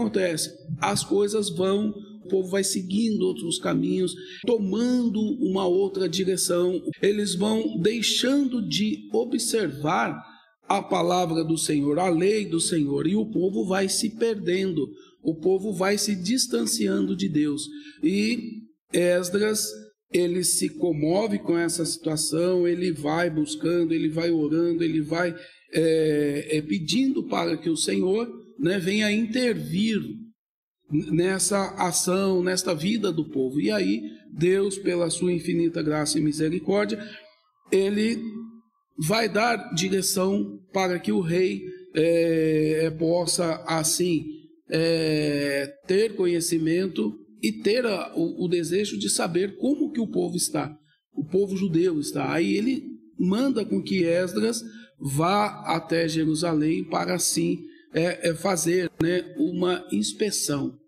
acontece? As coisas vão, o povo vai seguindo outros caminhos, tomando uma outra direção. Eles vão deixando de observar a palavra do Senhor, a lei do Senhor, e o povo vai se perdendo, o povo vai se distanciando de Deus. E Esdras, ele se comove com essa situação, ele vai buscando, ele vai orando, ele vai é, é, pedindo para que o Senhor né, venha intervir nessa ação, nesta vida do povo. E aí, Deus, pela sua infinita graça e misericórdia, ele vai dar direção para que o rei é, possa, assim, é, ter conhecimento e ter a, o, o, desejo de saber como que o povo está, o povo judeu está. Aí ele manda com que Esdras vá até Jerusalém para assim é, é fazer né, uma inspeção,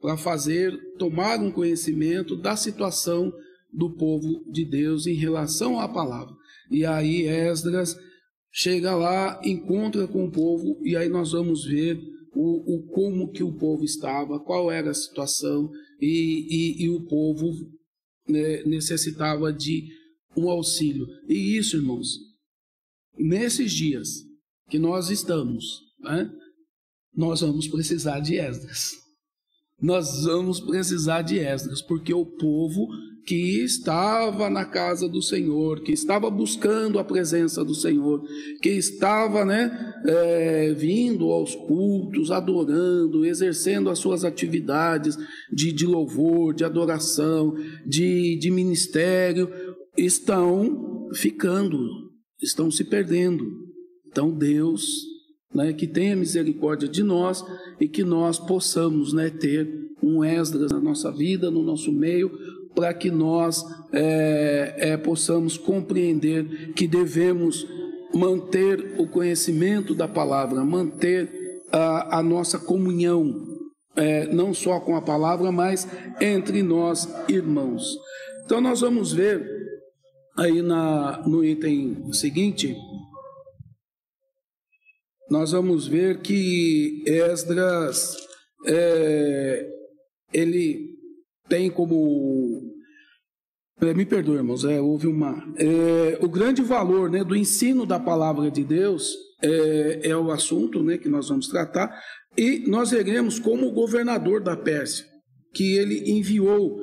para fazer, tomar um conhecimento da situação do povo de Deus em relação à palavra. E aí Esdras chega lá, encontra com o povo, e aí nós vamos ver o, o como que o povo estava, qual era a situação, e, e, e o povo né, necessitava de um auxílio. E isso, irmãos, nesses dias que nós estamos, né, nós vamos precisar de Esdras. Nós vamos precisar de Esdras, porque o povo que estava na casa do Senhor, que estava buscando a presença do Senhor, que estava né, é, vindo aos cultos, adorando, exercendo as suas atividades de, de louvor, de adoração, de, de ministério, estão ficando, estão se perdendo. Então, Deus, né, que tenha misericórdia de nós e que nós possamos né, ter um Esdras na nossa vida, no nosso meio, para que nós é, é, possamos compreender que devemos manter o conhecimento da palavra, manter a, a nossa comunhão, é, não só com a palavra, mas entre nós irmãos. Então, nós vamos ver aí na, no item seguinte, nós vamos ver que Esdras, é, ele tem como. É, me perdoe, irmãos, é, houve uma. É, o grande valor né, do ensino da palavra de Deus é, é, o assunto né, que nós vamos tratar, e nós veremos como o governador da Pérsia, que ele enviou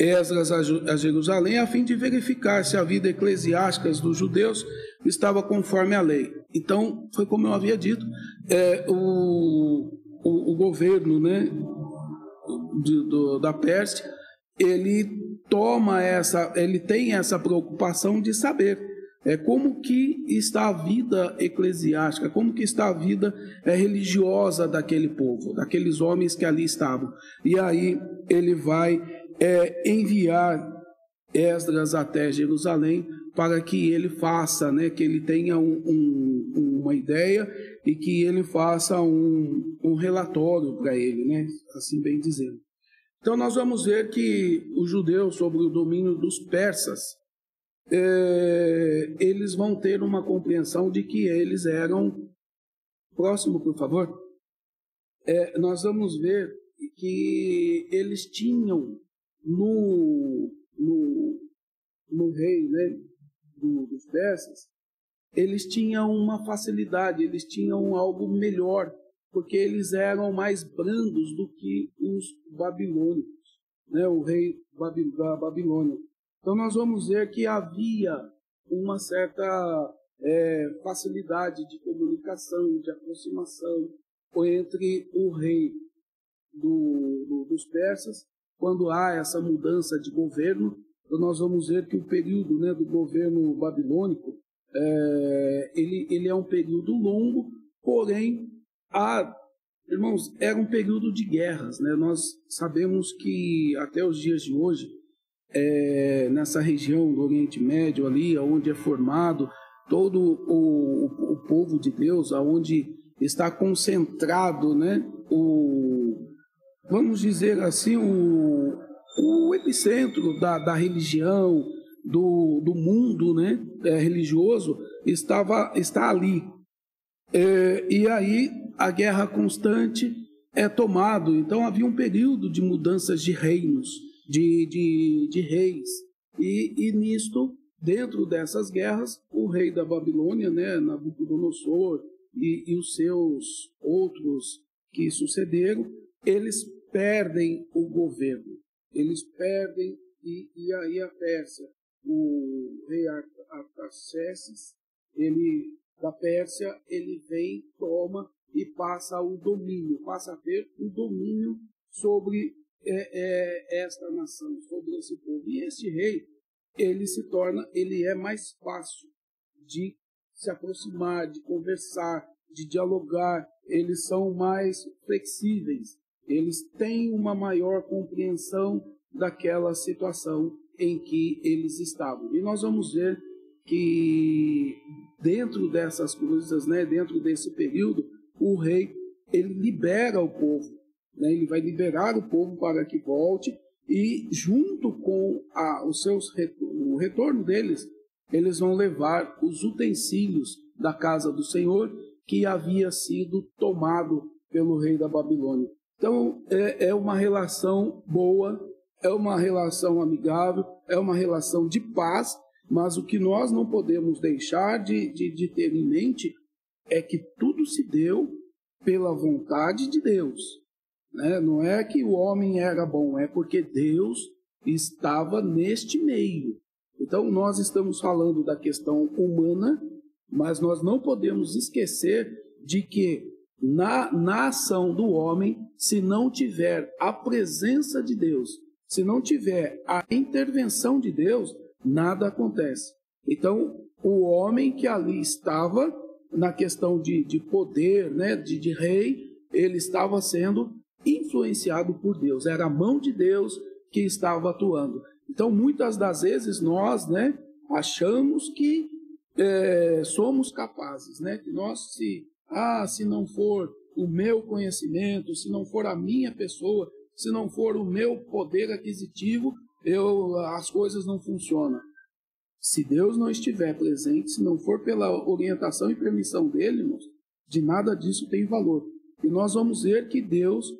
Esdras a Jerusalém a fim de verificar se a vida eclesiástica dos judeus estava conforme a lei. Então, foi como eu havia dito, é, o, o, o governo né, de, do, da Pérsia, ele toma essa, ele tem essa preocupação de saber é como que está a vida eclesiástica, como que está a vida é, religiosa daquele povo, daqueles homens que ali estavam. E aí ele vai é, enviar Esdras até Jerusalém para que ele faça, né, que ele tenha um, um, uma ideia e que ele faça um, um relatório para ele, né, assim bem dizendo. Então nós vamos ver que os judeus, sob o domínio dos persas, é, eles vão ter uma compreensão de que eles eram. Próximo, por favor. É, nós vamos ver que eles tinham no, no, no rei né, do, dos persas, eles tinham uma facilidade, eles tinham algo melhor porque eles eram mais brandos do que os babilônicos, né? o rei da Babilônia. Então nós vamos ver que havia uma certa é, facilidade de comunicação, de aproximação entre o rei do, do, dos persas, quando há essa mudança de governo, nós vamos ver que o período né, do governo babilônico é, ele, ele é um período longo, porém ah, irmãos, era um período de guerras, né? Nós sabemos que até os dias de hoje, é, nessa região do Oriente Médio ali, onde é formado todo o, o, o povo de Deus, aonde está concentrado, né? O, vamos dizer assim, o, o epicentro da, da religião, do, do mundo né, é, religioso, estava, está ali. É, e aí a guerra constante, é tomado. Então havia um período de mudanças de reinos, de, de, de reis. E, e nisto, dentro dessas guerras, o rei da Babilônia, né, Nabucodonosor, e, e os seus outros que sucederam, eles perdem o governo. Eles perdem, e, e aí a Pérsia, o rei Artaxerxes, ele da Pérsia, ele vem, toma e passa o domínio, passa a ter o domínio sobre é, é, esta nação, sobre esse povo. E esse rei, ele se torna, ele é mais fácil de se aproximar, de conversar, de dialogar, eles são mais flexíveis, eles têm uma maior compreensão daquela situação em que eles estavam. E nós vamos ver que dentro dessas coisas, né, dentro desse período, o rei ele libera o povo, né, ele vai liberar o povo para que volte e junto com a, os seus o retorno deles, eles vão levar os utensílios da casa do Senhor que havia sido tomado pelo rei da Babilônia. Então é, é uma relação boa, é uma relação amigável, é uma relação de paz mas o que nós não podemos deixar de, de, de ter em mente é que tudo se deu pela vontade de Deus. Né? Não é que o homem era bom, é porque Deus estava neste meio. Então, nós estamos falando da questão humana, mas nós não podemos esquecer de que na, na ação do homem, se não tiver a presença de Deus, se não tiver a intervenção de Deus, nada acontece. Então, o homem que ali estava, na questão de, de poder, né, de, de rei, ele estava sendo influenciado por Deus, era a mão de Deus que estava atuando. Então, muitas das vezes nós né, achamos que é, somos capazes, né, que nós, se, ah, se não for o meu conhecimento, se não for a minha pessoa, se não for o meu poder aquisitivo, eu, as coisas não funcionam. Se Deus não estiver presente, se não for pela orientação e permissão dele, de nada disso tem valor. E nós vamos ver que Deus,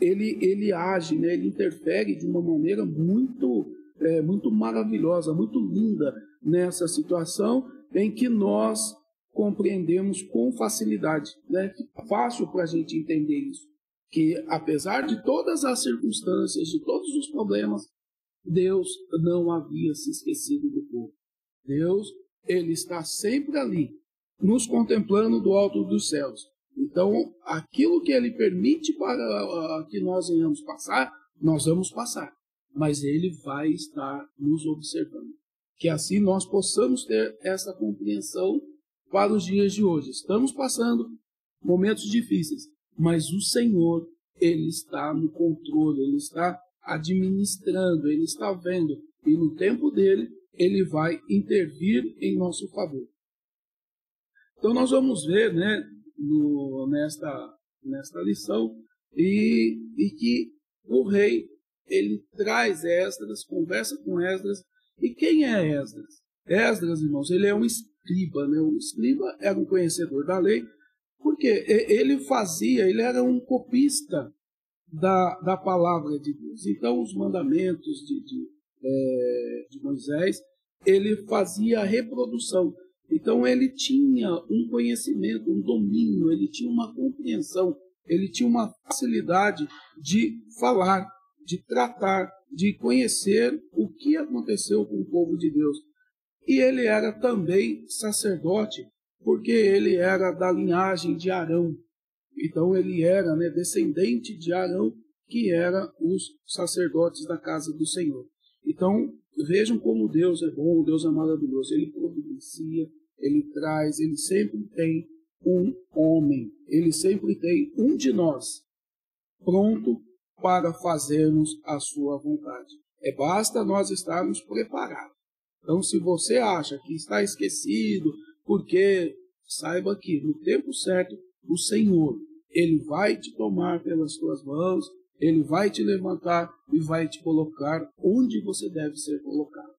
ele, ele age, né? ele interfere de uma maneira muito, é, muito maravilhosa, muito linda nessa situação em que nós compreendemos com facilidade. Né? Fácil para a gente entender isso. Que apesar de todas as circunstâncias, de todos os problemas, Deus não havia se esquecido do povo. Deus, ele está sempre ali, nos contemplando do alto dos céus. Então, aquilo que ele permite para que nós venhamos passar, nós vamos passar. Mas ele vai estar nos observando. Que assim nós possamos ter essa compreensão para os dias de hoje. Estamos passando momentos difíceis, mas o Senhor, ele está no controle, ele está administrando, ele está vendo, e no tempo dele, ele vai intervir em nosso favor. Então nós vamos ver, né, no, nesta, nesta lição, e, e que o rei, ele traz Esdras, conversa com Esdras, e quem é Esdras? Esdras, irmãos, ele é um escriba, né? O escriba era um conhecedor da lei, porque ele fazia, ele era um copista da, da palavra de Deus. Então, os mandamentos de, de, é, de Moisés, ele fazia a reprodução. Então, ele tinha um conhecimento, um domínio, ele tinha uma compreensão, ele tinha uma facilidade de falar, de tratar, de conhecer o que aconteceu com o povo de Deus. E ele era também sacerdote, porque ele era da linhagem de Arão. Então ele era né, descendente de Arão, que era os sacerdotes da casa do Senhor. Então vejam como Deus é bom, Deus é maravilhoso. Ele providencia, ele traz, ele sempre tem um homem, ele sempre tem um de nós pronto para fazermos a sua vontade. É basta nós estarmos preparados. Então, se você acha que está esquecido, porque saiba que no tempo certo o Senhor ele vai te tomar pelas tuas mãos, ele vai te levantar e vai te colocar onde você deve ser colocado.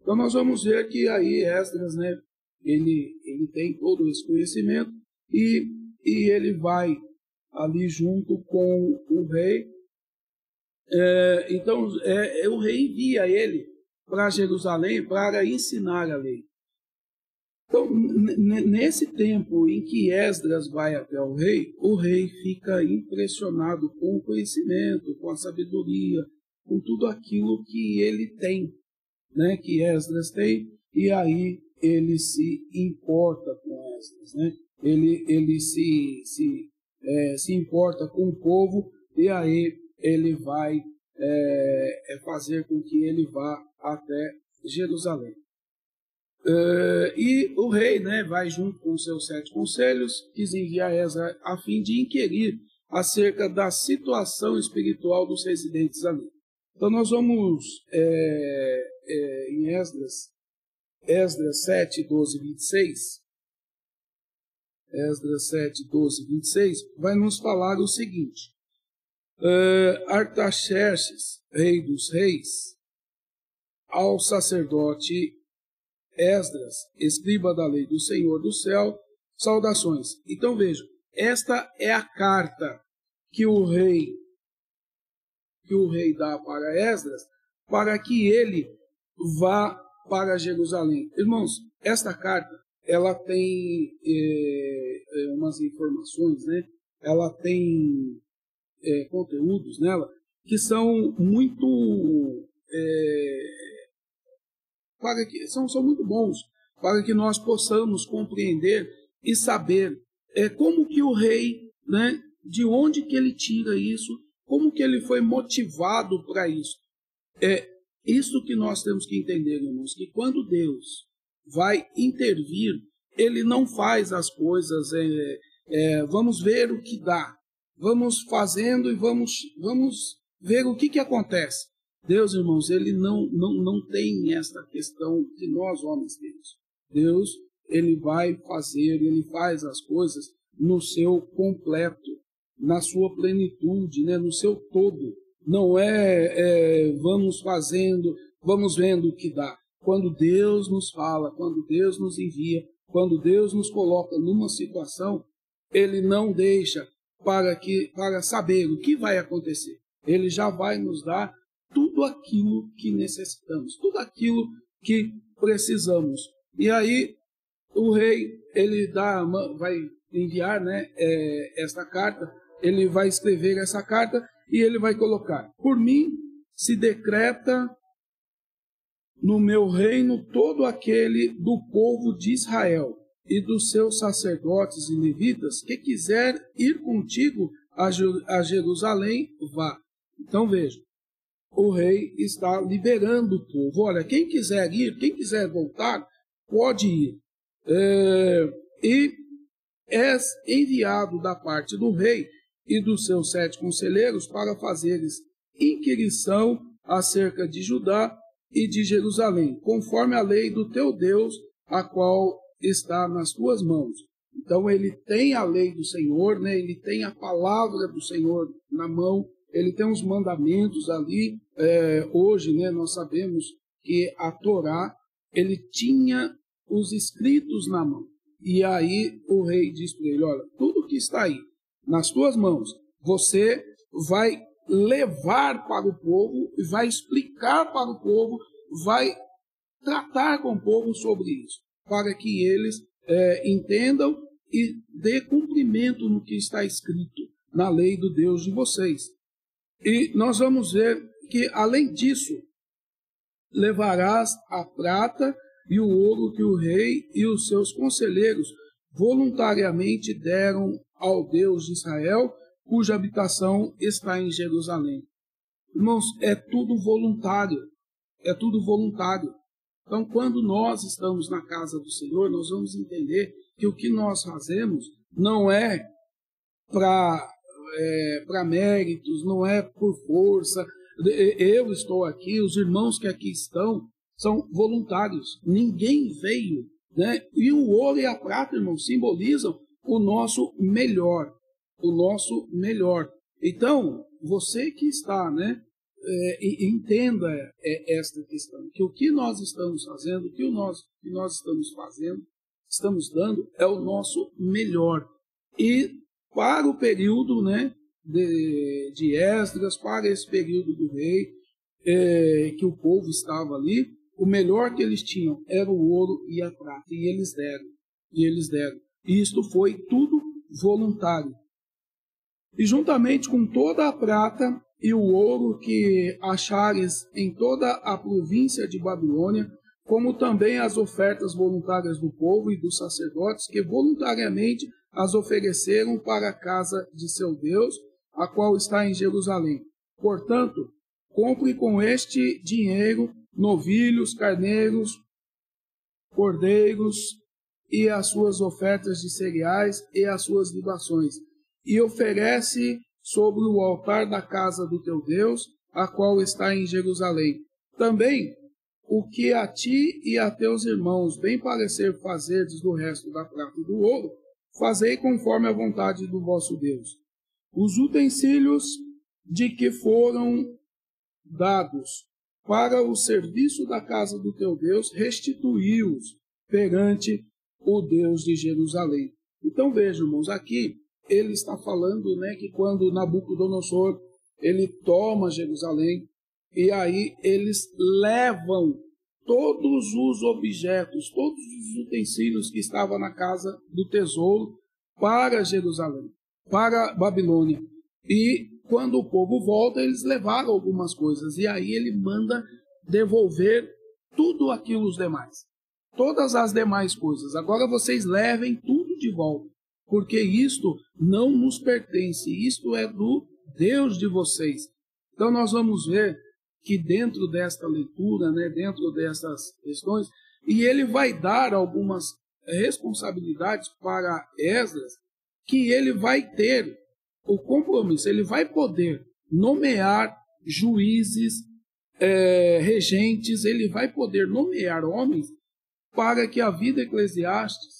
Então nós vamos ver que aí Esdras, né, ele, ele tem todo esse conhecimento e, e ele vai ali junto com o rei. É, então, é, o rei envia ele para Jerusalém para ensinar a lei. Então, nesse tempo em que Esdras vai até o rei, o rei fica impressionado com o conhecimento, com a sabedoria, com tudo aquilo que ele tem, né, que Esdras tem, e aí ele se importa com Esdras, né? Ele, ele se, se, é, se importa com o povo e aí ele vai é, é fazer com que ele vá até Jerusalém. Uh, e o rei né, vai junto com seus sete conselhos, quis enviar Ezra a fim de inquirir acerca da situação espiritual dos residentes ali. Então nós vamos é, é, em Esdras, Esdras 7, 12 26. Esdras 7, 12 26, vai nos falar o seguinte. Uh, Artaxerxes, rei dos reis, ao sacerdote Esdras, escriba da lei do Senhor do céu, saudações. Então vejam, esta é a carta que o rei que o rei dá para Esdras, para que ele vá para Jerusalém. Irmãos, esta carta ela tem é, umas informações, né? Ela tem é, conteúdos nela que são muito é, para que são, são muito bons para que nós possamos compreender e saber é, como que o rei, né, de onde que ele tira isso, como que ele foi motivado para isso. É isso que nós temos que entender, irmãos, que quando Deus vai intervir, ele não faz as coisas, é, é, vamos ver o que dá, vamos fazendo e vamos, vamos ver o que, que acontece. Deus, irmãos, ele não, não, não tem esta questão que nós homens temos. Deus, ele vai fazer, ele faz as coisas no seu completo, na sua plenitude, né, no seu todo. Não é, é vamos fazendo, vamos vendo o que dá. Quando Deus nos fala, quando Deus nos envia, quando Deus nos coloca numa situação, ele não deixa para que para saber o que vai acontecer. Ele já vai nos dar tudo aquilo que necessitamos, tudo aquilo que precisamos. E aí o rei ele dá, vai enviar, né, é, esta carta, ele vai escrever essa carta e ele vai colocar: por mim se decreta no meu reino todo aquele do povo de Israel e dos seus sacerdotes e levitas que quiser ir contigo a Jerusalém, vá. Então veja, o rei está liberando o povo. Olha, quem quiser ir, quem quiser voltar, pode ir. É, e és enviado da parte do rei e dos seus sete conselheiros para fazeres inquirição acerca de Judá e de Jerusalém, conforme a lei do teu Deus, a qual está nas tuas mãos. Então ele tem a lei do Senhor, né? ele tem a palavra do Senhor na mão, ele tem os mandamentos ali. É, hoje, né, nós sabemos que a Torá, ele tinha os escritos na mão. E aí o rei diz para ele: Olha, tudo que está aí nas tuas mãos, você vai levar para o povo vai explicar para o povo, vai tratar com o povo sobre isso, para que eles é, entendam e dê cumprimento no que está escrito na lei do Deus de vocês. E nós vamos ver que, além disso, levarás a prata e o ouro que o rei e os seus conselheiros voluntariamente deram ao Deus de Israel, cuja habitação está em Jerusalém. Irmãos, é tudo voluntário. É tudo voluntário. Então, quando nós estamos na casa do Senhor, nós vamos entender que o que nós fazemos não é para é, méritos, não é por força. Eu estou aqui, os irmãos que aqui estão são voluntários. Ninguém veio. Né? E o ouro e a prata, irmão, simbolizam o nosso melhor. O nosso melhor. Então, você que está, né? É, entenda é, esta questão, que o que nós estamos fazendo, o que, o nós, que nós estamos fazendo, estamos dando, é o nosso melhor. E para o período né, de, de Esdras, para esse período do rei, é, que o povo estava ali, o melhor que eles tinham era o ouro e a prata, e eles deram, e eles deram. E isto foi tudo voluntário. E juntamente com toda a prata e o ouro que achares em toda a província de Babilônia, como também as ofertas voluntárias do povo e dos sacerdotes que voluntariamente as ofereceram para a casa de seu Deus, a qual está em Jerusalém. Portanto, compre com este dinheiro novilhos, carneiros, cordeiros e as suas ofertas de cereais e as suas libações, e oferece sobre o altar da casa do teu Deus, a qual está em Jerusalém. Também o que a ti e a teus irmãos bem parecer fazeres do resto da prata e do ouro, fazei conforme a vontade do vosso Deus. Os utensílios de que foram dados para o serviço da casa do teu Deus, restituí-os perante o Deus de Jerusalém. Então vejam, irmãos, aqui ele está falando né, que quando Nabucodonosor ele toma Jerusalém, e aí eles levam todos os objetos, todos os utensílios que estavam na casa do tesouro para Jerusalém, para Babilônia. E quando o povo volta, eles levaram algumas coisas. E aí ele manda devolver tudo aquilo os demais. Todas as demais coisas. Agora vocês levem tudo de volta. Porque isto não nos pertence. Isto é do Deus de vocês. Então nós vamos ver que dentro desta leitura, né, dentro dessas questões, e ele vai dar algumas responsabilidades para Esdras, que ele vai ter o compromisso, ele vai poder nomear juízes, é, regentes, ele vai poder nomear homens para que a vida eclesiástica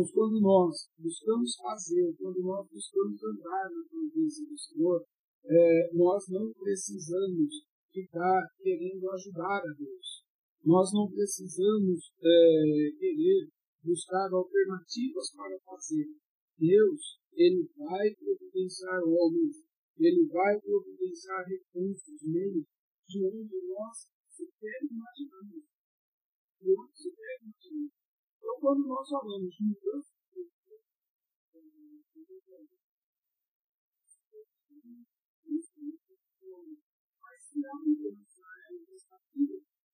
irmãos, quando nós buscamos fazer, quando nós buscamos andar na presença do Senhor, é, nós não precisamos ficar querendo ajudar a Deus. Nós não precisamos é, querer buscar alternativas para fazer. Deus, Ele vai providenciar homens, Ele vai providenciar recursos, meios, de onde nós sequer imaginamos. De onde sequer imaginamos. Então, quando nós falamos de mudança mas se a mudança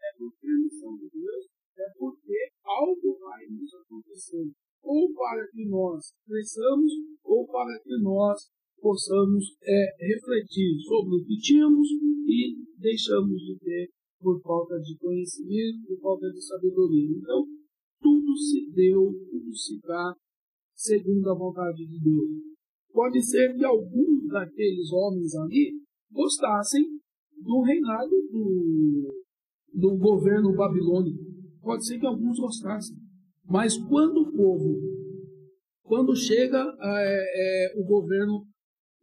é por permissão de Deus, é porque algo vai nos acontecer. Ou para que nós cresçamos, ou para que nós possamos é, refletir sobre o que tínhamos e deixamos de ter por falta de conhecimento, por falta de sabedoria. Então, tudo se deu, tudo se dá segundo a vontade de Deus. Pode ser que alguns daqueles homens ali gostassem do reinado do, do governo babilônico. Pode ser que alguns gostassem. Mas quando o povo, quando chega é, é, o governo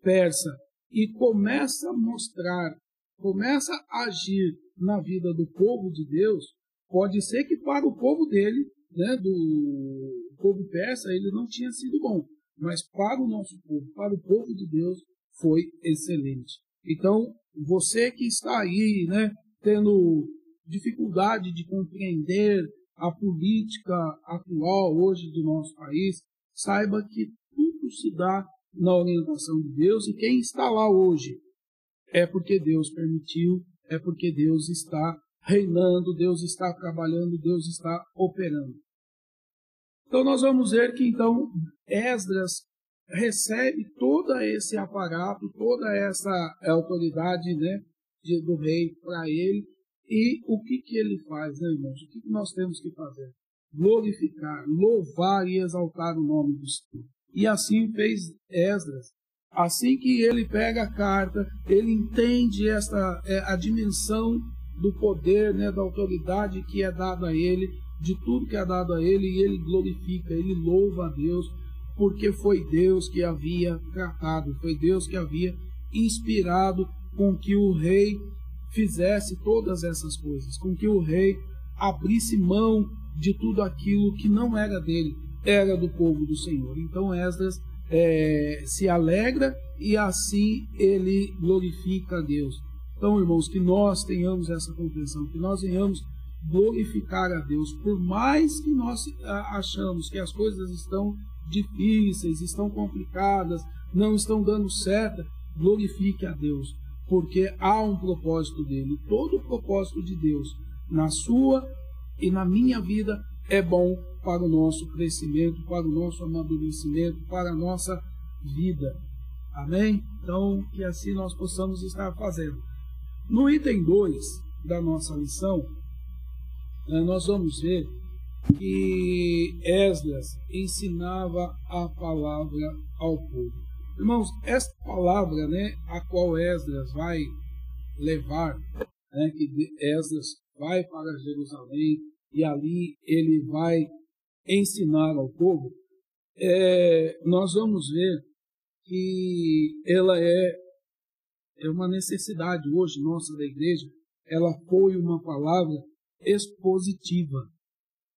persa e começa a mostrar, começa a agir na vida do povo de Deus, pode ser que para o povo dele, né, do povo persa, ele não tinha sido bom, mas para o nosso povo, para o povo de Deus, foi excelente. Então, você que está aí, né, tendo dificuldade de compreender a política atual hoje do nosso país, saiba que tudo se dá na orientação de Deus e quem está lá hoje é porque Deus permitiu, é porque Deus está reinando, Deus está trabalhando, Deus está operando. Então nós vamos ver que então Esdras recebe todo esse aparato, toda essa autoridade né, do rei para ele e o que, que ele faz, né, irmãos? O que, que nós temos que fazer? Glorificar, louvar e exaltar o nome do Senhor. E assim fez Esdras. Assim que ele pega a carta, ele entende esta é, a dimensão do poder, né, da autoridade que é dada a ele, de tudo que é dado a ele, e ele glorifica, ele louva a Deus, porque foi Deus que havia tratado, foi Deus que havia inspirado com que o rei fizesse todas essas coisas, com que o rei abrisse mão de tudo aquilo que não era dele, era do povo do Senhor. Então Esdras é, se alegra e assim ele glorifica a Deus. Então, irmãos, que nós tenhamos essa compreensão, que nós venhamos glorificar a Deus, por mais que nós achamos que as coisas estão difíceis, estão complicadas, não estão dando certo, glorifique a Deus, porque há um propósito dele. Todo o propósito de Deus na sua e na minha vida é bom para o nosso crescimento, para o nosso amadurecimento, para a nossa vida. Amém? Então, que assim nós possamos estar fazendo. No item 2 da nossa lição, eh, nós vamos ver que Esdras ensinava a palavra ao povo. Irmãos, esta palavra, né, a qual Esdras vai levar, né, que Esdras vai para Jerusalém e ali ele vai ensinar ao povo, é, nós vamos ver que ela é, é uma necessidade hoje nossa da igreja, ela foi uma palavra expositiva.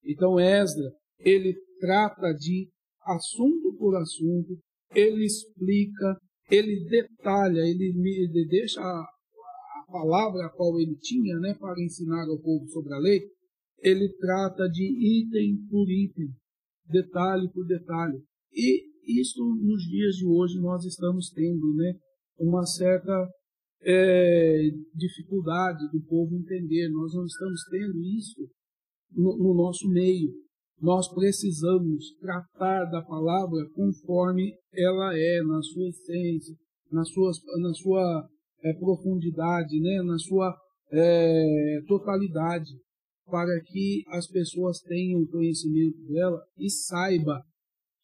Então, Esdras, ele trata de assunto por assunto, ele explica, ele detalha, ele, ele deixa a, a palavra a qual ele tinha né, para ensinar ao povo sobre a lei, ele trata de item por item, detalhe por detalhe. E isso nos dias de hoje nós estamos tendo né, uma certa é, dificuldade do povo entender. Nós não estamos tendo isso no, no nosso meio. Nós precisamos tratar da palavra conforme ela é, na sua essência, na sua, na sua é, profundidade, né, na sua é, totalidade para que as pessoas tenham conhecimento dela e saiba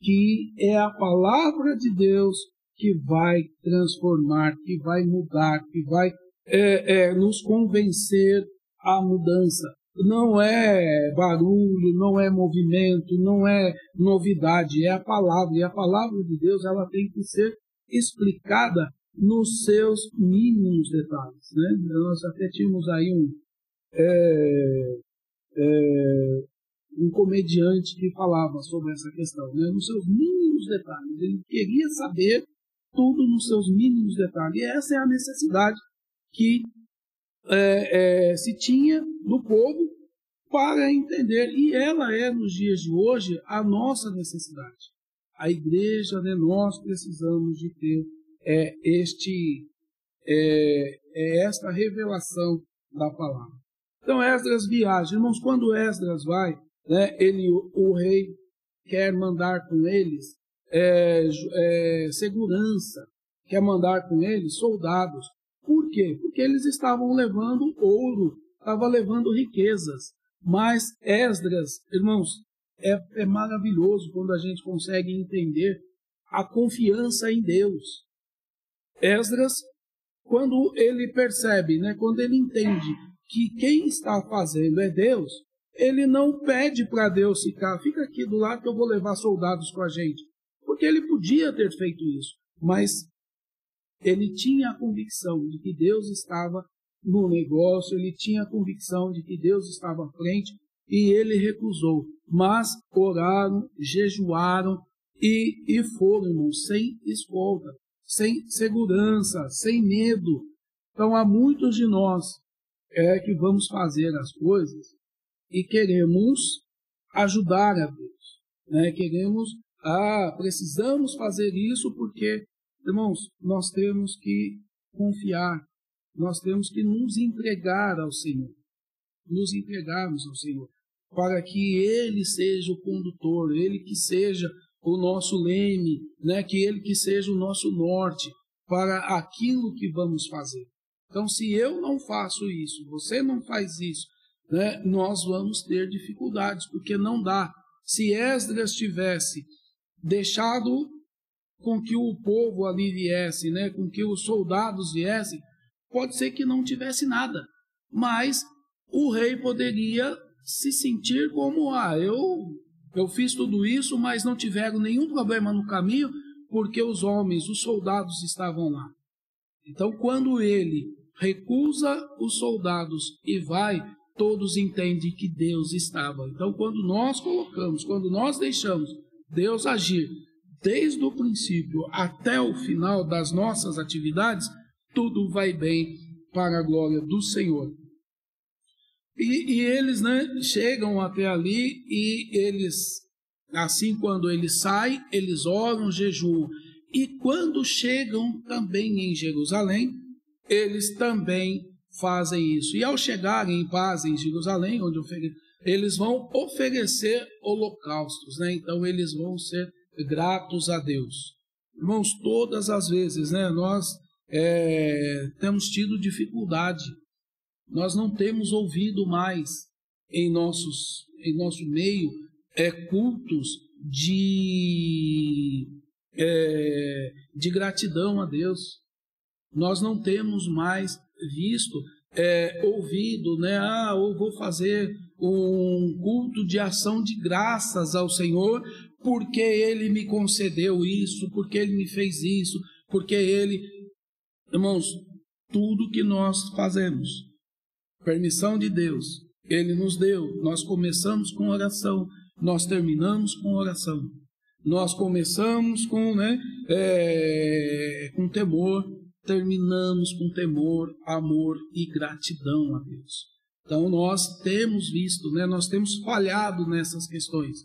que é a palavra de Deus que vai transformar, que vai mudar, que vai é, é, nos convencer à mudança. Não é barulho, não é movimento, não é novidade, é a palavra. E a palavra de Deus ela tem que ser explicada nos seus mínimos detalhes. Né? Nós até tínhamos aí um, é, é, um comediante que falava sobre essa questão, né, nos seus mínimos detalhes. Ele queria saber tudo nos seus mínimos detalhes. E essa é a necessidade que é, é, se tinha do povo para entender. E ela é, nos dias de hoje, a nossa necessidade. A igreja, né, nós precisamos de ter é, este, é, é esta revelação da palavra. Então Esdras viaja. Irmãos, quando Esdras vai, né, ele, o rei quer mandar com eles é, é, segurança, quer mandar com eles soldados. Por quê? Porque eles estavam levando ouro, estavam levando riquezas. Mas Esdras, irmãos, é, é maravilhoso quando a gente consegue entender a confiança em Deus. Esdras, quando ele percebe, né, quando ele entende que quem está fazendo é Deus, ele não pede para Deus ficar, fica aqui do lado que eu vou levar soldados com a gente. Porque ele podia ter feito isso, mas ele tinha a convicção de que Deus estava no negócio, ele tinha a convicção de que Deus estava à frente e ele recusou. Mas oraram, jejuaram e, e foram, sem escolta, sem segurança, sem medo. Então há muitos de nós é que vamos fazer as coisas e queremos ajudar a Deus. Né? Queremos, ah, precisamos fazer isso porque, irmãos, nós temos que confiar, nós temos que nos entregar ao Senhor, nos entregarmos ao Senhor, para que Ele seja o condutor, Ele que seja o nosso leme, né? que Ele que seja o nosso norte para aquilo que vamos fazer. Então, se eu não faço isso, você não faz isso, né, nós vamos ter dificuldades, porque não dá. Se Esdras tivesse deixado com que o povo ali viesse, né, com que os soldados viessem, pode ser que não tivesse nada, mas o rei poderia se sentir como ah, eu eu fiz tudo isso, mas não tiveram nenhum problema no caminho, porque os homens, os soldados estavam lá. Então, quando ele recusa os soldados e vai, todos entendem que Deus estava. Então, quando nós colocamos, quando nós deixamos Deus agir desde o princípio até o final das nossas atividades, tudo vai bem para a glória do Senhor. E, e, eles né, chegam até ali e eles, assim, quando eles saem, eles oram, jejuam. E quando chegam também em Jerusalém, eles também fazem isso. E ao chegarem em paz em Jerusalém, onde eles vão oferecer holocaustos, né? Então eles vão ser gratos a Deus. Irmãos, todas as vezes, né, nós é, temos tido dificuldade, nós não temos ouvido mais em, nossos, em nosso meio é, cultos de, é, de gratidão a Deus. Nós não temos mais visto, é, ouvido, né? Ah, eu vou fazer um culto de ação de graças ao Senhor, porque Ele me concedeu isso, porque Ele me fez isso, porque Ele. Irmãos, tudo que nós fazemos, permissão de Deus, Ele nos deu. Nós começamos com oração, nós terminamos com oração. Nós começamos com, né, é, com temor, terminamos com temor, amor e gratidão a Deus. Então nós temos visto, né, nós temos falhado nessas questões.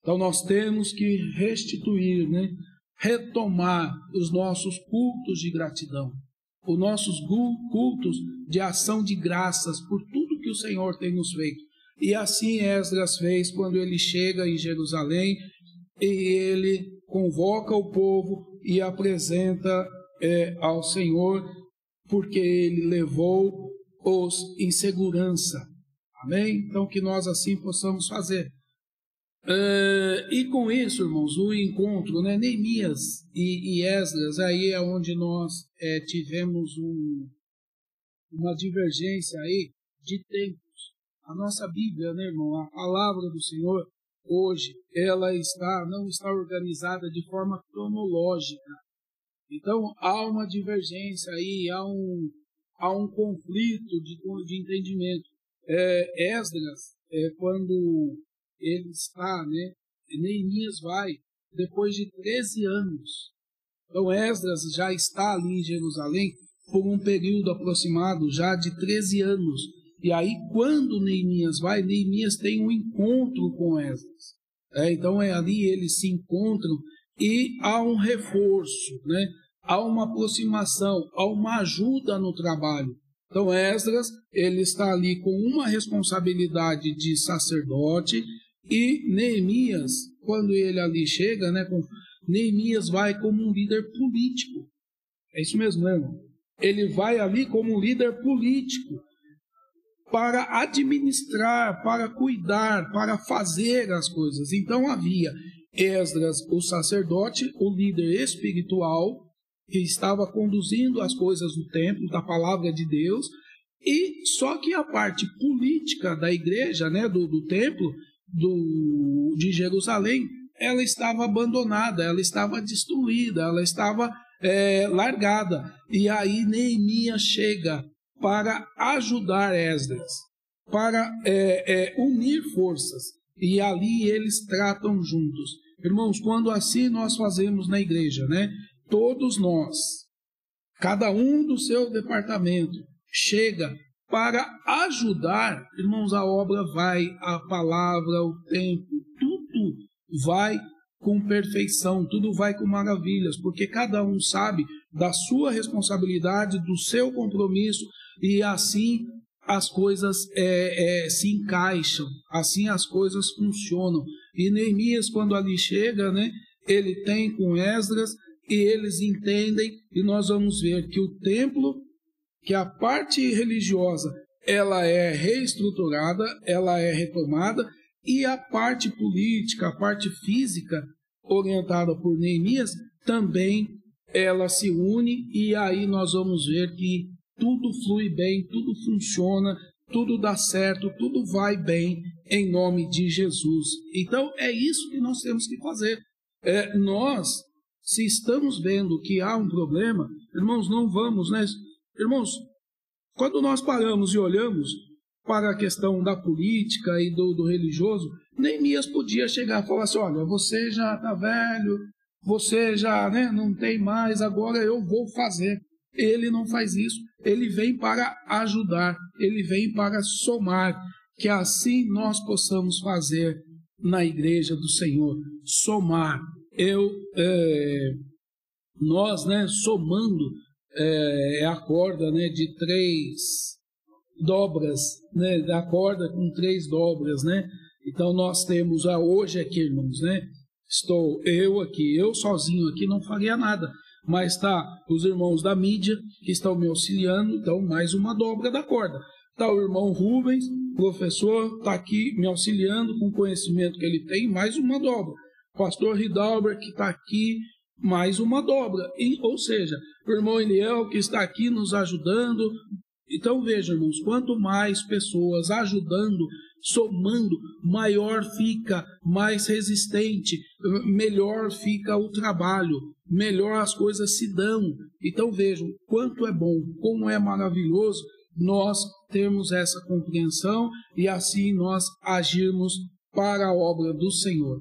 Então nós temos que restituir, né, retomar os nossos cultos de gratidão, os nossos cultos de ação de graças por tudo que o Senhor tem nos feito. E assim Esdras fez quando ele chega em Jerusalém e ele convoca o povo e apresenta é, ao Senhor, porque Ele levou-os em segurança. Amém? Então, que nós assim possamos fazer. É, e com isso, irmãos, o encontro, né, Neemias e, e Esdras, aí é onde nós é, tivemos um, uma divergência aí de tempos. A nossa Bíblia, né, irmão, a palavra do Senhor, hoje, ela está, não está organizada de forma cronológica. Então há uma divergência aí, há um, há um conflito de, de entendimento. É, Esdras, é, quando ele está, né, Neemias vai, depois de 13 anos. Então Esdras já está ali em Jerusalém por um período aproximado já de 13 anos. E aí, quando Neemias vai, Neemias tem um encontro com Esdras. É, então é ali eles se encontram e há um reforço, né? Há uma aproximação, há uma ajuda no trabalho. Então Esdras, ele está ali com uma responsabilidade de sacerdote e Neemias, quando ele ali chega, né, com, Neemias vai como um líder político. É isso mesmo, né, irmão? Ele vai ali como um líder político para administrar, para cuidar, para fazer as coisas. Então havia Esdras, o sacerdote, o líder espiritual, que estava conduzindo as coisas do templo, da palavra de Deus, e só que a parte política da igreja, né, do, do templo do, de Jerusalém, ela estava abandonada, ela estava destruída, ela estava é, largada. E aí Neemias chega para ajudar Esdras, para é, é, unir forças. E ali eles tratam juntos. Irmãos, quando assim nós fazemos na igreja, né? Todos nós, cada um do seu departamento, chega para ajudar, irmãos, a obra vai, a palavra, o tempo, tudo vai com perfeição, tudo vai com maravilhas, porque cada um sabe da sua responsabilidade, do seu compromisso, e assim as coisas é, é, se encaixam, assim as coisas funcionam. E Neemias, quando ali chega, né, ele tem com Esdras, e eles entendem, e nós vamos ver que o templo, que a parte religiosa, ela é reestruturada, ela é retomada, e a parte política, a parte física, orientada por Neemias, também ela se une e aí nós vamos ver que tudo flui bem, tudo funciona, tudo dá certo, tudo vai bem em nome de Jesus. Então é isso que nós temos que fazer. É, nós, se estamos vendo que há um problema, irmãos, não vamos, né? Irmãos, quando nós paramos e olhamos para a questão da política e do, do religioso, Neemias podia chegar e falar assim: olha, você já está velho, você já né, não tem mais, agora eu vou fazer. Ele não faz isso, ele vem para ajudar, ele vem para somar, que assim nós possamos fazer na igreja do Senhor, somar. Eu, é, nós, né, somando é, é a corda né, de três dobras, né, a corda com três dobras, né? Então nós temos a hoje aqui, irmãos, né? Estou eu aqui, eu sozinho aqui não faria nada, mas está os irmãos da mídia que estão me auxiliando, então mais uma dobra da corda. Está o irmão Rubens, professor, está aqui me auxiliando com o conhecimento que ele tem, mais uma dobra. Pastor Ridalber, que está aqui, mais uma dobra. E, ou seja, o irmão Eliel, que está aqui nos ajudando. Então vejam, irmãos, quanto mais pessoas ajudando, somando, maior fica, mais resistente, melhor fica o trabalho, melhor as coisas se dão. Então vejam quanto é bom, como é maravilhoso nós termos essa compreensão e assim nós agirmos para a obra do Senhor.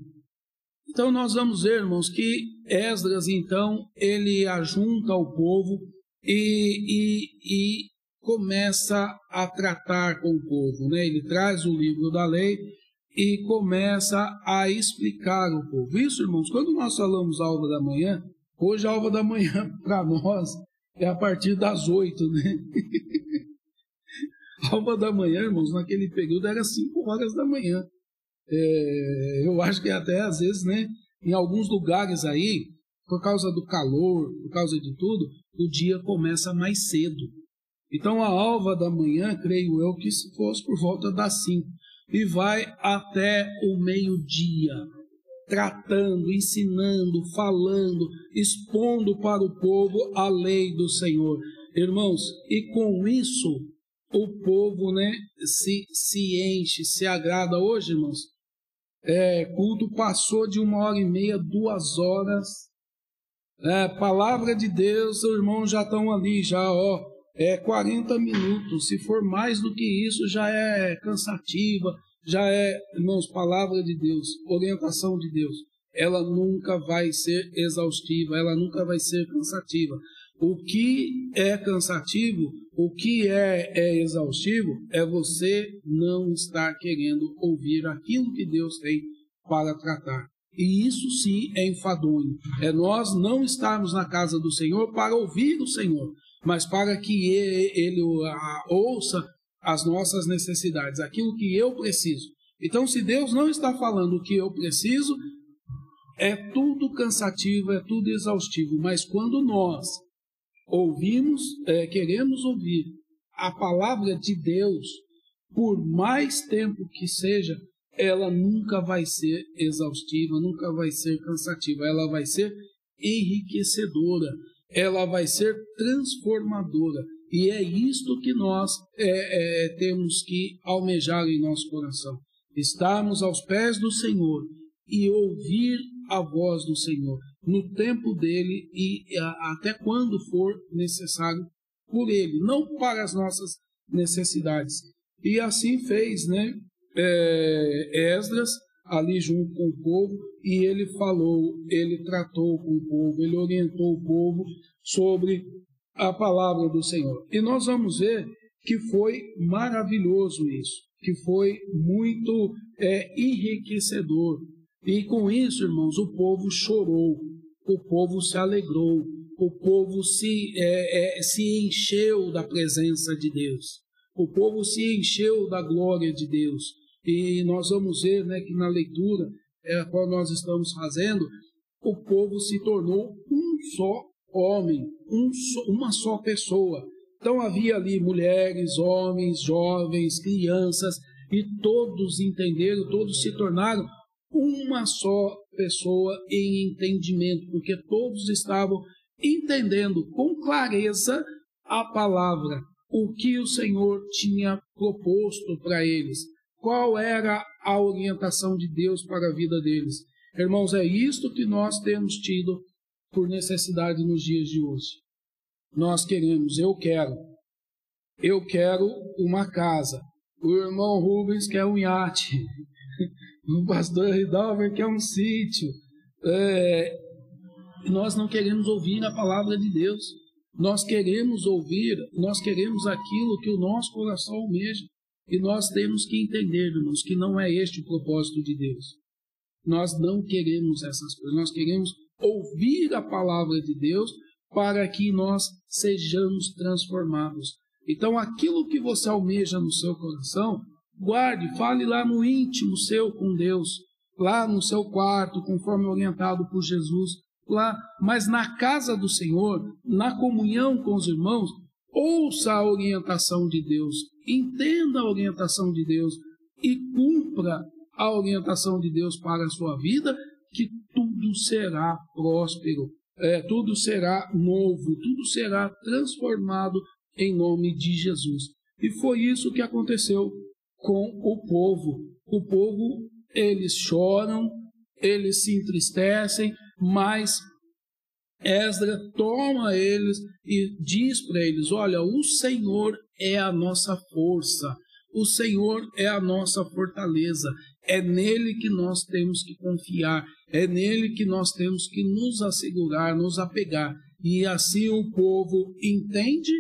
Então nós vamos ver, irmãos, que Esdras, então, ele ajunta o povo e, e, e começa a tratar com o povo. Né? Ele traz o livro da lei e começa a explicar o povo. Isso, irmãos, quando nós falamos alva da manhã, hoje a alva da manhã para nós é a partir das oito, né? alva da manhã, irmãos, naquele período era cinco horas da manhã. É, eu acho que até às vezes, né, em alguns lugares aí, por causa do calor, por causa de tudo, o dia começa mais cedo. Então a alva da manhã, creio eu, que se fosse por volta das cinco, e vai até o meio-dia, tratando, ensinando, falando, expondo para o povo a lei do Senhor. Irmãos, e com isso o povo né, se, se enche, se agrada. Hoje, irmãos, é, culto passou de uma hora e meia, duas horas. É, palavra de Deus, os irmãos já estão ali, já, ó, é 40 minutos. Se for mais do que isso, já é cansativa, já é, irmãos, palavra de Deus, orientação de Deus. Ela nunca vai ser exaustiva, ela nunca vai ser cansativa. O que é cansativo, o que é, é exaustivo, é você não estar querendo ouvir aquilo que Deus tem para tratar. E isso sim é enfadonho. É nós não estarmos na casa do Senhor para ouvir o Senhor, mas para que Ele, ele ouça as nossas necessidades, aquilo que eu preciso. Então, se Deus não está falando o que eu preciso, é tudo cansativo, é tudo exaustivo. Mas quando nós ouvimos, é, queremos ouvir a palavra de Deus, por mais tempo que seja, ela nunca vai ser exaustiva, nunca vai ser cansativa, ela vai ser enriquecedora, ela vai ser transformadora. E é isto que nós é, é, temos que almejar em nosso coração: estarmos aos pés do Senhor e ouvir a voz do Senhor no tempo dele e até quando for necessário por ele, não para as nossas necessidades. E assim fez, né? É, Esdras ali junto com o povo e ele falou, ele tratou com o povo, ele orientou o povo sobre a palavra do Senhor. E nós vamos ver que foi maravilhoso isso, que foi muito é, enriquecedor. E com isso, irmãos, o povo chorou, o povo se alegrou, o povo se, é, é, se encheu da presença de Deus, o povo se encheu da glória de Deus. E nós vamos ver né, que na leitura é, a qual nós estamos fazendo, o povo se tornou um só homem, um só, uma só pessoa. Então havia ali mulheres, homens, jovens, crianças, e todos entenderam, todos se tornaram uma só pessoa em entendimento, porque todos estavam entendendo com clareza a palavra, o que o Senhor tinha proposto para eles, qual era a orientação de Deus para a vida deles. Irmãos, é isto que nós temos tido por necessidade nos dias de hoje. Nós queremos, eu quero, eu quero uma casa. O irmão Rubens quer um iate. O pastor Ridalver quer um sítio. É, nós não queremos ouvir a palavra de Deus. Nós queremos ouvir, nós queremos aquilo que o nosso coração almeja. E nós temos que entender, irmãos, que não é este o propósito de Deus. Nós não queremos essas coisas. Nós queremos ouvir a palavra de Deus para que nós sejamos transformados. Então, aquilo que você almeja no seu coração, guarde, fale lá no íntimo seu com Deus, lá no seu quarto, conforme orientado por Jesus, lá, mas na casa do Senhor, na comunhão com os irmãos, ouça a orientação de Deus, entenda a orientação de Deus e cumpra a orientação de Deus para a sua vida, que tudo será próspero, é, tudo será novo, tudo será transformado em nome de Jesus. E foi isso que aconteceu com o povo. O povo, eles choram, eles se entristecem, mas Esdra toma eles e diz para eles: Olha, o Senhor é a nossa força, o Senhor é a nossa fortaleza, é nele que nós temos que confiar, é nele que nós temos que nos assegurar, nos apegar. E assim o povo entende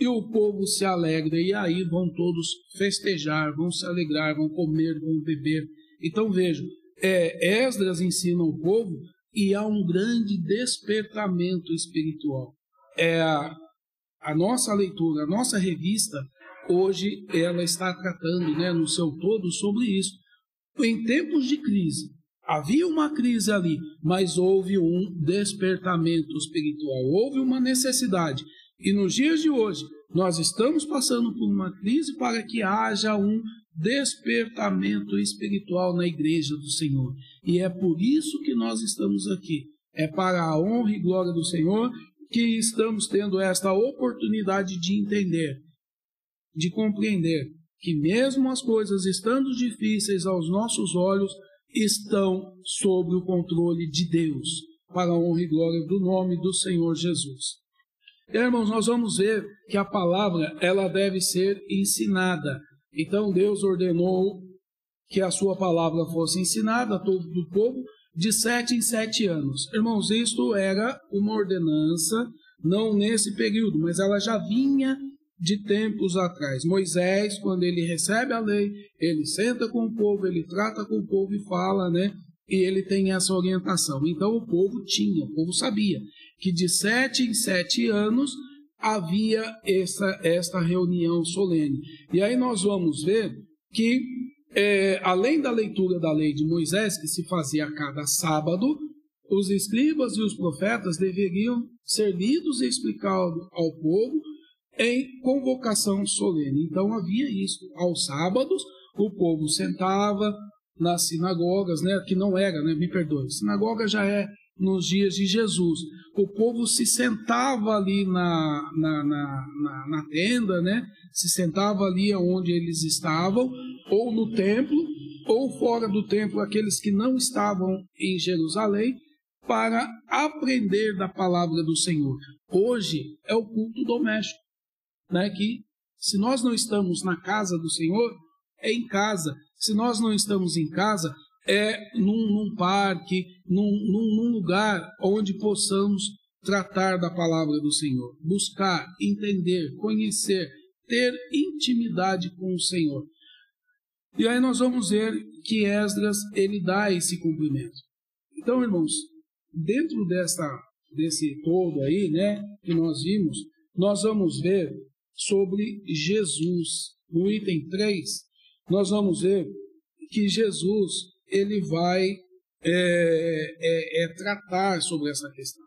e o povo se alegra, e aí vão todos festejar, vão se alegrar, vão comer, vão beber. Então vejam, é, Esdras ensina o povo e há um grande despertamento espiritual. É a, nossa leitura, a nossa revista, hoje ela está tratando né, no seu todo sobre isso. Em tempos de crise, havia uma crise ali, mas houve um despertamento espiritual, houve uma necessidade. E nos dias de hoje, nós estamos passando por uma crise para que haja um despertamento espiritual na igreja do Senhor. E é por isso que nós estamos aqui. É para a honra e glória do Senhor que estamos tendo esta oportunidade de entender, de compreender que, mesmo as coisas estando difíceis aos nossos olhos, estão sob o controle de Deus, para a honra e glória do nome do Senhor Jesus. Irmãos, nós vamos ver que a palavra ela deve ser ensinada. Então Deus ordenou que a sua palavra fosse ensinada a todo o povo de sete em sete anos. Irmãos, isto era uma ordenança, não nesse período, mas ela já vinha de tempos atrás. Moisés, quando ele recebe a lei, ele senta com o povo, ele trata com o povo e fala, né? E ele tem essa orientação. Então o povo tinha, o povo sabia que de sete em sete anos havia essa, esta reunião solene. E aí nós vamos ver que, é, além da leitura da lei de Moisés, que se fazia a cada sábado, os escribas e os profetas deveriam ser lidos e explicados ao povo em convocação solene. Então havia isso. Aos sábados, o povo sentava nas sinagogas, né, que não era, né, me perdoe, sinagoga já é nos dias de Jesus. O povo se sentava ali na, na, na, na, na tenda, né, se sentava ali onde eles estavam, ou no templo, ou fora do templo, aqueles que não estavam em Jerusalém, para aprender da palavra do Senhor. Hoje é o culto doméstico né, que se nós não estamos na casa do Senhor, é em casa. Se nós não estamos em casa, é num, num parque, num, num, lugar onde possamos tratar da palavra do Senhor, buscar, entender, conhecer, ter intimidade com o Senhor. E aí nós vamos ver que Esdras ele dá esse cumprimento. Então, irmãos, dentro dessa desse todo aí, né, que nós vimos, nós vamos ver sobre Jesus. No item 3, nós vamos ver que Jesus ele vai é, é, é tratar sobre essa questão.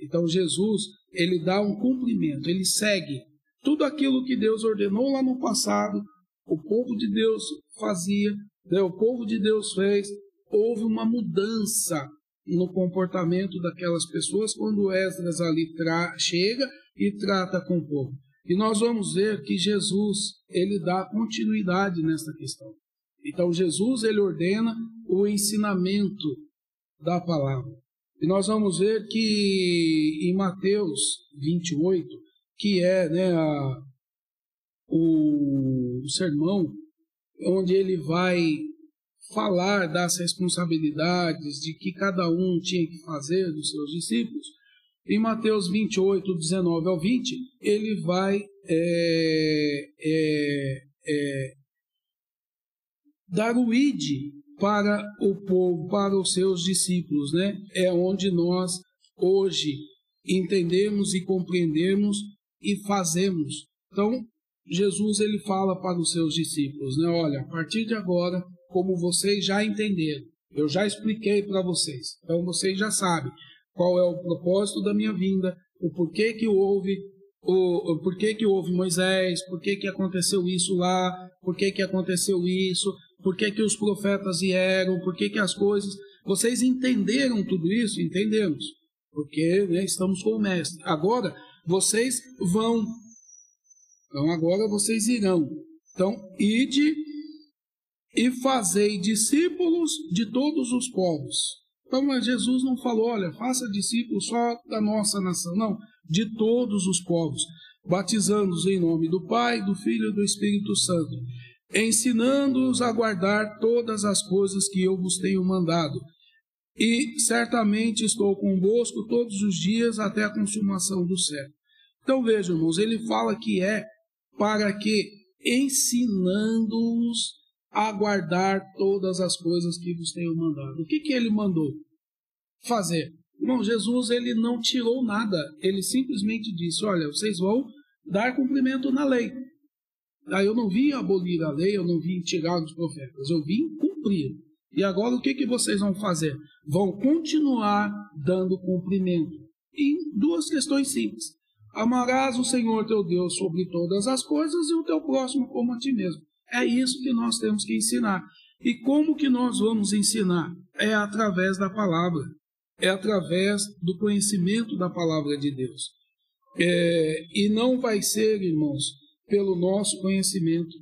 Então Jesus ele dá um cumprimento, ele segue tudo aquilo que Deus ordenou lá no passado, o povo de Deus fazia, né, o povo de Deus fez. houve uma mudança no comportamento daquelas pessoas quando Esdras ali chega e trata com o povo. E nós vamos ver que Jesus, ele dá continuidade nessa questão. Então Jesus, ele ordena o ensinamento da palavra. E nós vamos ver que em Mateus 28, que é né, a, o, o sermão, onde ele vai falar das responsabilidades de que cada um tinha que fazer dos seus discípulos, em Mateus 28, 19 ao 20, ele vai é, é, é, dar o id para o povo, para os seus discípulos, né? É onde nós hoje entendemos e compreendemos e fazemos. Então, Jesus ele fala para os seus discípulos, né? Olha, a partir de agora, como vocês já entenderam, eu já expliquei para vocês. Então vocês já sabem qual é o propósito da minha vinda, o porquê que houve o, o porquê que houve Moisés, porquê que aconteceu isso lá, porquê que aconteceu isso, por que, que os profetas vieram, por que, que as coisas. Vocês entenderam tudo isso? Entendemos. Porque né, estamos com o Mestre. Agora, vocês vão. Então, agora vocês irão. Então, ide e fazei discípulos de todos os povos. Então, mas Jesus não falou, olha, faça discípulos só da nossa nação. Não, de todos os povos. Batizando-os em nome do Pai, do Filho e do Espírito Santo ensinando-os a guardar todas as coisas que eu vos tenho mandado. E certamente estou convosco todos os dias até a consumação do século. Então vejam, irmãos, ele fala que é para que ensinando-os a guardar todas as coisas que vos tenho mandado. O que, que ele mandou fazer? Irmão, Jesus ele não tirou nada, ele simplesmente disse: Olha, vocês vão dar cumprimento na lei. Ah, eu não vim abolir a lei, eu não vim tirar os profetas, eu vim cumprir. E agora o que, que vocês vão fazer? Vão continuar dando cumprimento. Em duas questões simples. Amarás o Senhor teu Deus sobre todas as coisas e o teu próximo como a ti mesmo. É isso que nós temos que ensinar. E como que nós vamos ensinar? É através da palavra. É através do conhecimento da palavra de Deus. É, e não vai ser, irmãos, pelo nosso conhecimento,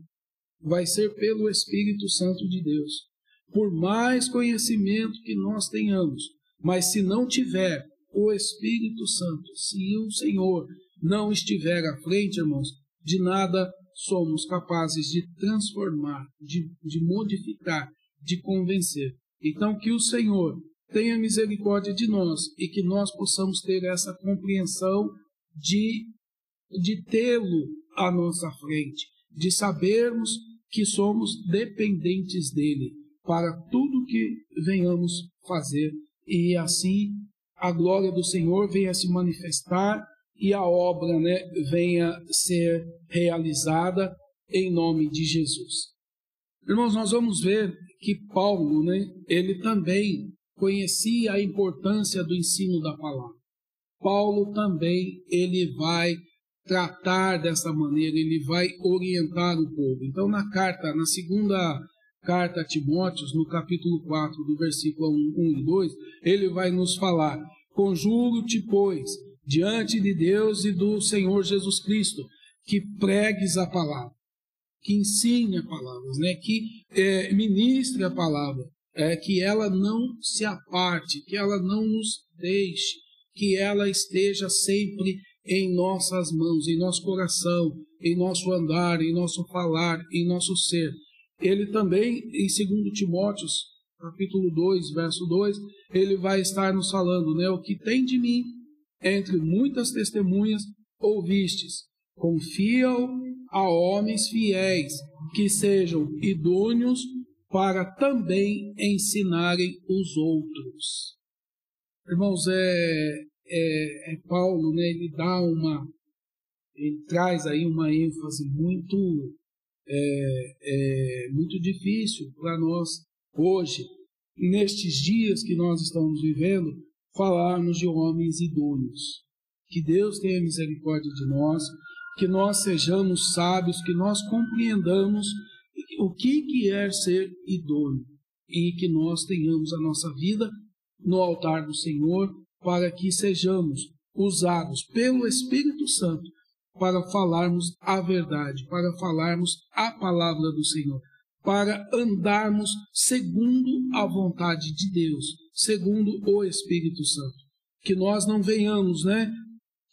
vai ser pelo Espírito Santo de Deus. Por mais conhecimento que nós tenhamos, mas se não tiver o Espírito Santo, se o Senhor não estiver à frente, irmãos, de nada somos capazes de transformar, de, de modificar, de convencer. Então, que o Senhor tenha misericórdia de nós e que nós possamos ter essa compreensão de, de tê-lo à nossa frente, de sabermos que somos dependentes dele para tudo que venhamos fazer e assim a glória do Senhor venha se manifestar e a obra né, venha ser realizada em nome de Jesus. Irmãos, nós vamos ver que Paulo, né, ele também conhecia a importância do ensino da palavra. Paulo também ele vai tratar dessa maneira, ele vai orientar o povo. Então, na carta, na segunda carta a Timóteos, no capítulo 4, do versículo 1, 1 e 2, ele vai nos falar: Conjuro-te, pois, diante de Deus e do Senhor Jesus Cristo, que pregues a palavra, que ensine a palavra, né? que é, ministre a palavra, é, que ela não se aparte, que ela não nos deixe, que ela esteja sempre em nossas mãos, em nosso coração, em nosso andar, em nosso falar, em nosso ser. Ele também, em 2 Timóteos, capítulo 2, verso 2, ele vai estar nos falando, né? O que tem de mim, entre muitas testemunhas, ouvistes. Confiam a homens fiéis, que sejam idôneos para também ensinarem os outros. Irmãos, é, é, é Paulo, né, ele dá uma, ele traz aí uma ênfase muito, é, é, muito difícil para nós hoje, nestes dias que nós estamos vivendo, falarmos de homens idôneos. Que Deus tenha misericórdia de nós, que nós sejamos sábios, que nós compreendamos o que, que é ser idôneo. e que nós tenhamos a nossa vida no altar do Senhor para que sejamos usados pelo Espírito Santo para falarmos a verdade, para falarmos a palavra do Senhor, para andarmos segundo a vontade de Deus, segundo o Espírito Santo. Que nós não venhamos, né,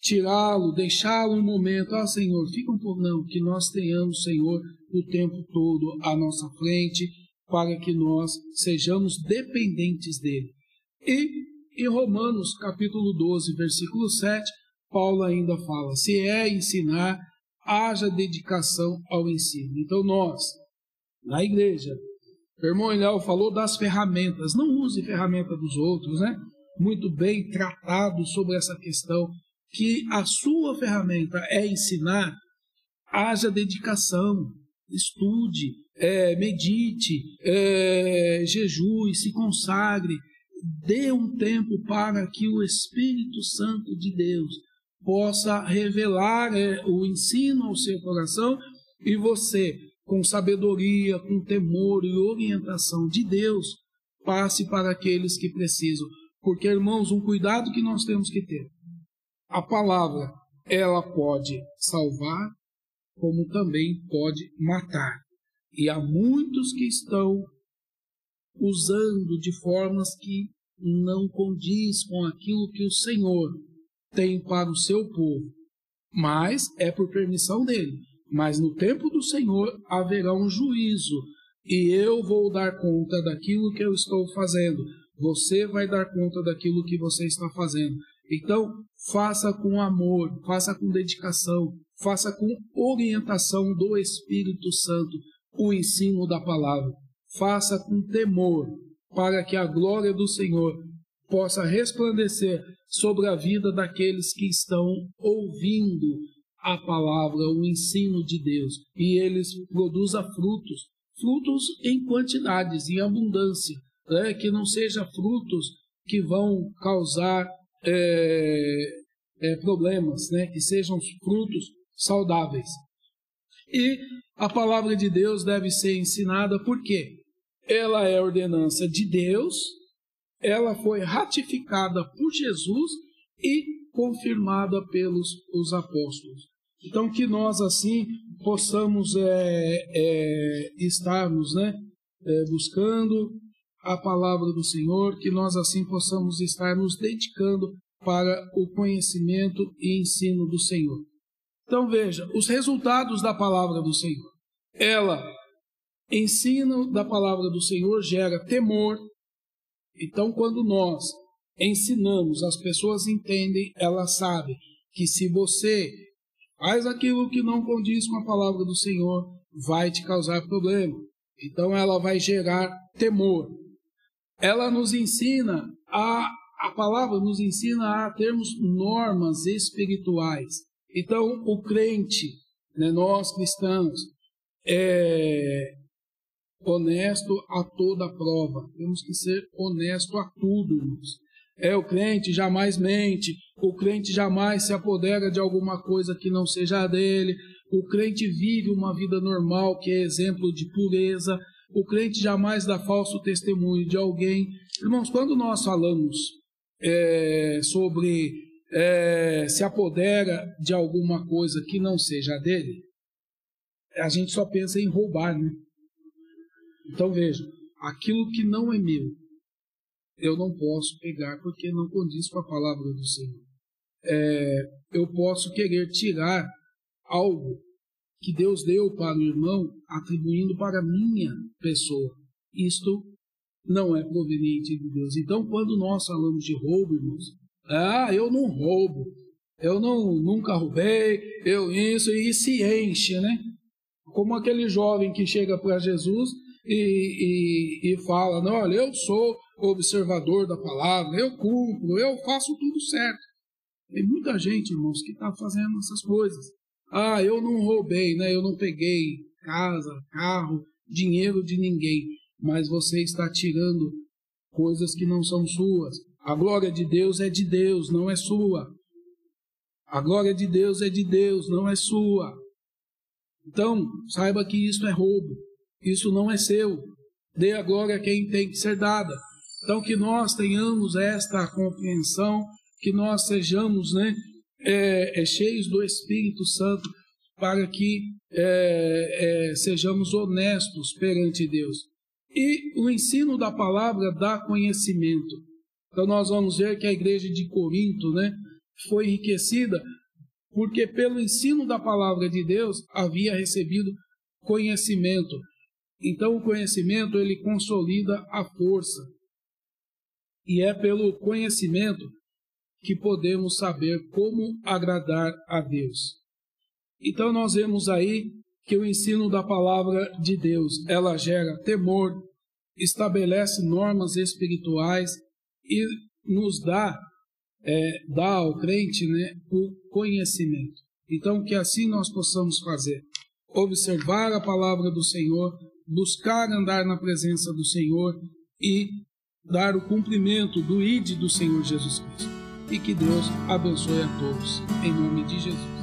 tirá-lo, deixá-lo um momento, ah, Senhor, fica um pouco, não, que nós tenhamos, Senhor, o tempo todo à nossa frente, para que nós sejamos dependentes dele. E em Romanos, capítulo 12, versículo 7, Paulo ainda fala: se é ensinar, haja dedicação ao ensino. Então, nós, na igreja, o irmão Eliel falou das ferramentas, não use ferramenta dos outros, né? Muito bem tratado sobre essa questão, que a sua ferramenta é ensinar, haja dedicação, estude, é, medite, é, jejue, se consagre, dê um tempo para que o Espírito Santo de Deus possa revelar é, o ensino ao seu coração e você, com sabedoria, com temor e orientação de Deus, passe para aqueles que precisam. Porque, irmãos, um cuidado que nós temos que ter. A palavra, ela pode salvar, como também pode matar. E há muitos que estão usando de formas que não condiz com aquilo que o Senhor tem para o seu povo. Mas é por permissão dele. Mas no tempo do Senhor haverá um juízo, e eu vou dar conta daquilo que eu estou fazendo. Você vai dar conta daquilo que você está fazendo. Então, faça com amor, faça com dedicação, faça com orientação do Espírito Santo o ensino da palavra. Faça com temor, para que a glória do Senhor possa resplandecer sobre a vida daqueles que estão ouvindo a palavra, o ensino de Deus, e eles produzam frutos, frutos em quantidades, em abundância, né? que não seja frutos que vão causar é, é, problemas, né? que sejam frutos saudáveis. E a palavra de Deus deve ser ensinada porque ela é ordenança de Deus, ela foi ratificada por Jesus e confirmada pelos os apóstolos. Então, que nós assim possamos é, é, estarmos né, é, buscando a palavra do Senhor, que nós assim possamos estar nos dedicando para o conhecimento e ensino do Senhor. Então veja, os resultados da palavra do Senhor. Ela, ensino da palavra do Senhor, gera temor. Então, quando nós ensinamos, as pessoas entendem, elas sabem que se você faz aquilo que não condiz com a palavra do Senhor, vai te causar problema. Então, ela vai gerar temor. Ela nos ensina a a palavra nos ensina a termos normas espirituais. Então, o crente, né, nós cristãos, é honesto a toda prova. Temos que ser honesto a tudo, irmãos. É, o crente jamais mente, o crente jamais se apodera de alguma coisa que não seja dele, o crente vive uma vida normal, que é exemplo de pureza, o crente jamais dá falso testemunho de alguém. Irmãos, quando nós falamos é, sobre é, se apodera de alguma coisa que não seja dele, a gente só pensa em roubar, né? Então veja, aquilo que não é meu, eu não posso pegar porque não condiz com a palavra do Senhor. É, eu posso querer tirar algo que Deus deu para o irmão, atribuindo para minha pessoa. Isto não é proveniente de Deus. Então, quando nós falamos de roubo, irmãos, ah, eu não roubo, eu não nunca roubei, eu isso, e se enche, né? Como aquele jovem que chega para Jesus e, e, e fala: não, olha, eu sou observador da palavra, eu cumpro, eu faço tudo certo. Tem muita gente, irmãos, que está fazendo essas coisas. Ah, eu não roubei, né? Eu não peguei casa, carro, dinheiro de ninguém, mas você está tirando coisas que não são suas. A glória de Deus é de Deus, não é sua. A glória de Deus é de Deus, não é sua. Então, saiba que isso é roubo. Isso não é seu. dê a glória a quem tem que ser dada. Então, que nós tenhamos esta compreensão, que nós sejamos né, é, é, cheios do Espírito Santo, para que é, é, sejamos honestos perante Deus. E o ensino da palavra dá conhecimento. Então, nós vamos ver que a igreja de Corinto né, foi enriquecida porque, pelo ensino da palavra de Deus, havia recebido conhecimento. Então, o conhecimento ele consolida a força. E é pelo conhecimento que podemos saber como agradar a Deus. Então nós vemos aí que o ensino da palavra de Deus, ela gera temor, estabelece normas espirituais e nos dá, é, dá ao crente né, o conhecimento. Então que assim nós possamos fazer, observar a palavra do Senhor, buscar andar na presença do Senhor e dar o cumprimento do ID do Senhor Jesus Cristo. E que Deus abençoe a todos. Em nome de Jesus.